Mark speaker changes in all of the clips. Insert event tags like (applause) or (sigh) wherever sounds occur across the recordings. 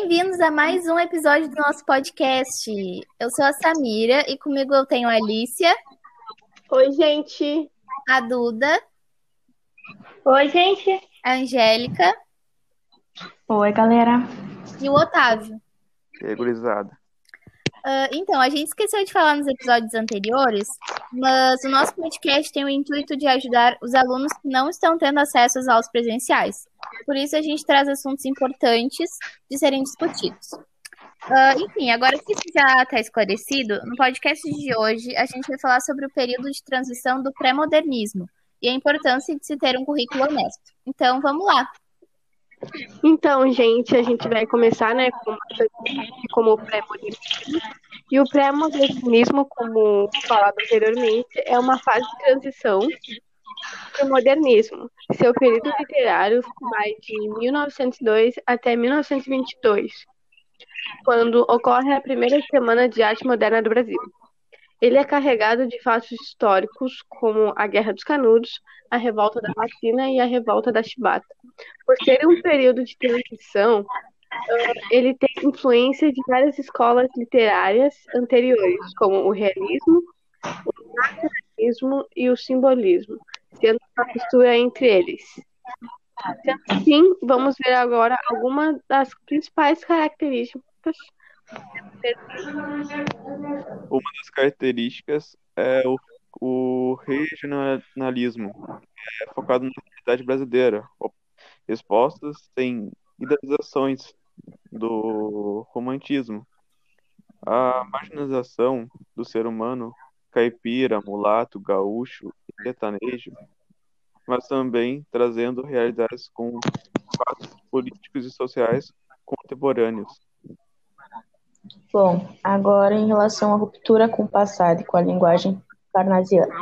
Speaker 1: Bem-vindos a mais um episódio do nosso podcast. Eu sou a Samira e comigo eu tenho a Alicia.
Speaker 2: Oi, gente.
Speaker 1: A Duda.
Speaker 3: Oi, gente.
Speaker 1: A Angélica.
Speaker 4: Oi, galera.
Speaker 1: E o Otávio.
Speaker 5: E aí, gurizada.
Speaker 1: Uh, então, a gente esqueceu de falar nos episódios anteriores, mas o nosso podcast tem o intuito de ajudar os alunos que não estão tendo acesso às aulas presenciais. Por isso, a gente traz assuntos importantes de serem discutidos. Uh, enfim, agora que isso já está esclarecido, no podcast de hoje a gente vai falar sobre o período de transição do pré-modernismo e a importância de se ter um currículo honesto. Então, vamos lá!
Speaker 2: Então, gente, a gente vai começar, né, com como pré-modernismo. E o pré-modernismo, como falado anteriormente, é uma fase de transição para o modernismo. Seu período literário vai de 1902 até 1922, quando ocorre a primeira Semana de Arte Moderna do Brasil. Ele é carregado de fatos históricos como a Guerra dos Canudos, a Revolta da Vacina e a Revolta da Chibata. Por ser um período de transição, ele tem influência de várias escolas literárias anteriores, como o realismo, o naturalismo e o simbolismo, sendo uma mistura entre eles. Sendo assim, vamos ver agora algumas das principais características
Speaker 5: uma das características é o, o regionalismo, é focado na realidade brasileira, expostas em idealizações do romantismo. A marginalização do ser humano caipira, mulato, gaúcho e sertanejo, mas também trazendo realidades com fatos políticos e sociais contemporâneos.
Speaker 4: Bom, agora em relação à ruptura com o passado e com a linguagem parnasiana.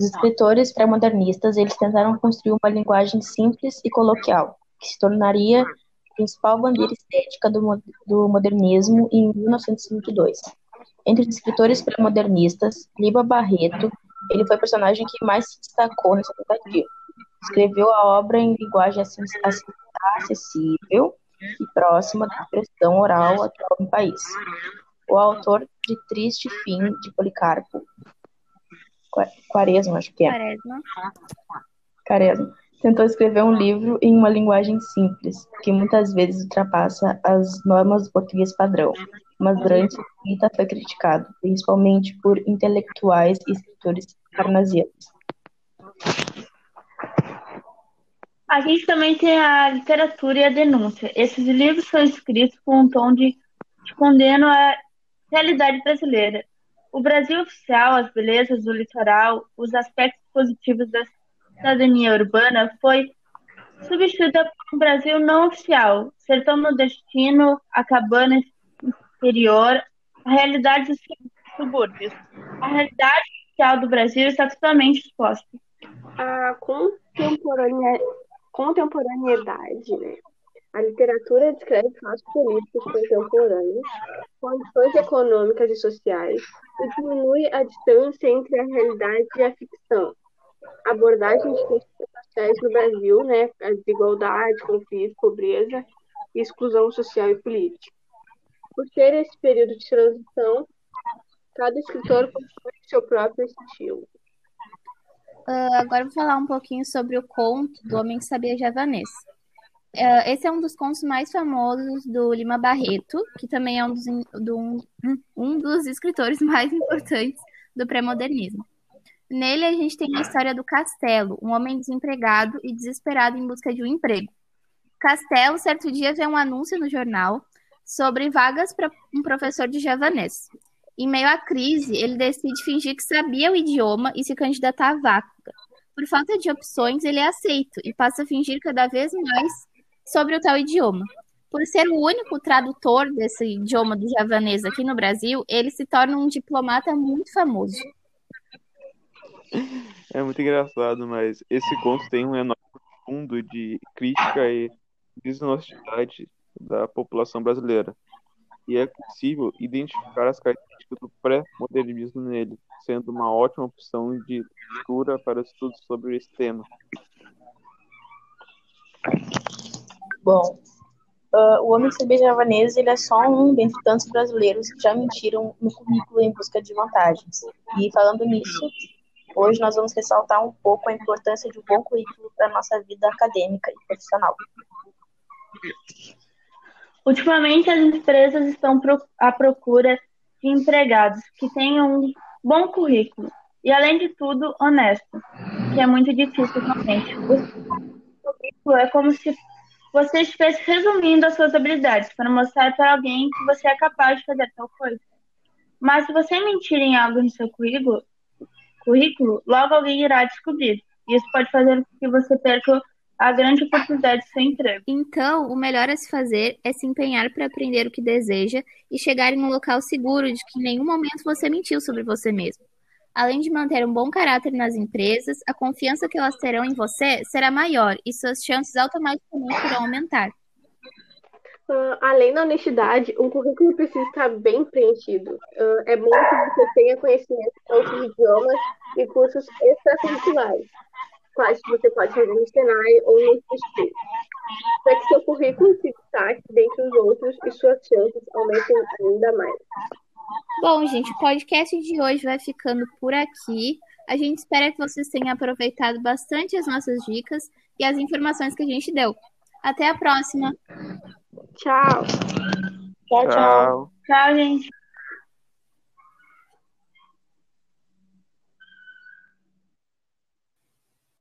Speaker 4: Os escritores pré-modernistas, eles tentaram construir uma linguagem simples e coloquial, que se tornaria principal bandeira estética do, do modernismo em 1922. Entre os escritores pré-modernistas, Liba Barreto, ele foi o personagem que mais se destacou nessa tentativa. Escreveu a obra em linguagem acessível e próxima da expressão oral atual no país. O autor de Triste Fim de Policarpo, Quaresma, acho que é.
Speaker 1: Quaresma.
Speaker 4: Quaresma. Tentou escrever um livro em uma linguagem simples, que muitas vezes ultrapassa as normas do português padrão, mas durante a escrita foi criticado, principalmente por intelectuais e escritores parnasianos.
Speaker 3: A gente também tem a literatura e a denúncia. Esses livros são escritos com um tom de, de condeno à realidade brasileira. O Brasil oficial, as belezas do litoral, os aspectos positivos da cidadania urbana foi substituída por um Brasil não oficial, sertão nordestino, a cabana interior, a realidade dos subúrbios. A realidade oficial do Brasil está totalmente exposta.
Speaker 2: A contemporaneidade né? A literatura descreve fatos políticos contemporâneos, condições econômicas e sociais, e diminui a distância entre a realidade e a ficção. Abordagem de questões sociais no Brasil, né? A desigualdade, conflito, pobreza, exclusão social e política. Por ser esse período de transição, cada escritor possui seu próprio estilo.
Speaker 1: Uh, agora vou falar um pouquinho sobre o conto do Homem que Sabia Javanês. Uh, esse é um dos contos mais famosos do Lima Barreto, que também é um dos, do, um, um dos escritores (laughs) mais importantes do pré-modernismo. Nele, a gente tem a história do Castelo, um homem desempregado e desesperado em busca de um emprego. Castelo, certo dia, vê um anúncio no jornal sobre vagas para um professor de javanês. Em meio à crise, ele decide fingir que sabia o idioma e se candidatar à vaga. Por falta de opções, ele é aceito e passa a fingir cada vez mais sobre o tal idioma. Por ser o único tradutor desse idioma do javanês aqui no Brasil, ele se torna um diplomata muito famoso. (laughs)
Speaker 5: É muito engraçado, mas esse conto tem um enorme fundo de crítica e desonestidade da população brasileira. E é possível identificar as características do pré-modernismo nele, sendo uma ótima opção de leitura para estudos sobre esse tema.
Speaker 4: Bom, uh, o homem saber javanês ele é só um dentre tantos brasileiros que já mentiram no currículo em busca de vantagens. E falando nisso, hoje nós vamos ressaltar um pouco a importância de um bom currículo para a nossa vida acadêmica e profissional.
Speaker 3: Ultimamente, as empresas estão à procura de empregados que tenham um bom currículo e, além de tudo, honesto, que é muito difícil realmente. O currículo é como se você estivesse resumindo as suas habilidades para mostrar para alguém que você é capaz de fazer tal coisa. Mas se você mentir em algo no seu currículo, currículo logo alguém irá descobrir. Isso pode fazer com que você perca a grande oportunidade de seu emprego.
Speaker 1: Então, o melhor a se fazer é se empenhar para aprender o que deseja e chegar em um local seguro de que em nenhum momento você mentiu sobre você mesmo. Além de manter um bom caráter nas empresas, a confiança que elas terão em você será maior e suas chances automaticamente irão aumentar.
Speaker 2: Uh, além da honestidade, um currículo precisa estar bem preenchido. Uh, é bom que você tenha conhecimento de outros idiomas e cursos extracurriculares quais você pode fazer no Senai ou no ISP, para que seu currículo se destaque dentre os outros e suas chances aumentem ainda mais.
Speaker 1: Bom, gente, o podcast de hoje vai ficando por aqui. A gente espera que vocês tenham aproveitado bastante as nossas dicas e as informações que a gente deu. Até a próxima.
Speaker 2: Tchau.
Speaker 3: Tchau, tchau. Tchau, gente.